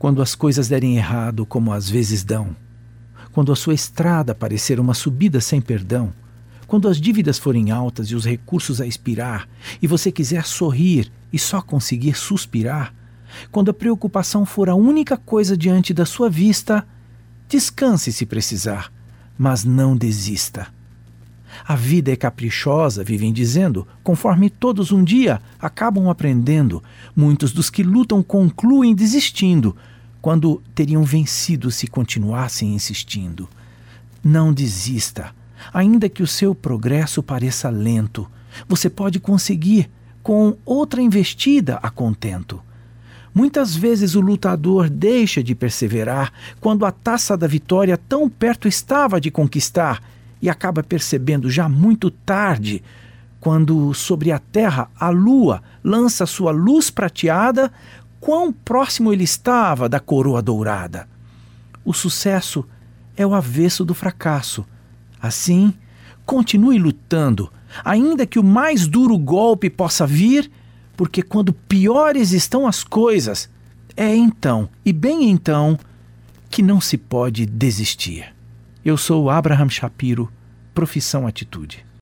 Quando as coisas derem errado, como às vezes dão. Quando a sua estrada parecer uma subida sem perdão. Quando as dívidas forem altas e os recursos a expirar, e você quiser sorrir e só conseguir suspirar. Quando a preocupação for a única coisa diante da sua vista, descanse se precisar, mas não desista. A vida é caprichosa, vivem dizendo, conforme todos um dia acabam aprendendo. Muitos dos que lutam concluem desistindo, quando teriam vencido se continuassem insistindo. Não desista, ainda que o seu progresso pareça lento. Você pode conseguir com outra investida a contento. Muitas vezes o lutador deixa de perseverar quando a taça da vitória tão perto estava de conquistar e acaba percebendo já muito tarde, quando sobre a terra a lua lança sua luz prateada, quão próximo ele estava da coroa dourada. O sucesso é o avesso do fracasso. Assim, continue lutando, ainda que o mais duro golpe possa vir, porque quando piores estão as coisas, é então, e bem então, que não se pode desistir. Eu sou Abraham Shapiro, profissão Atitude.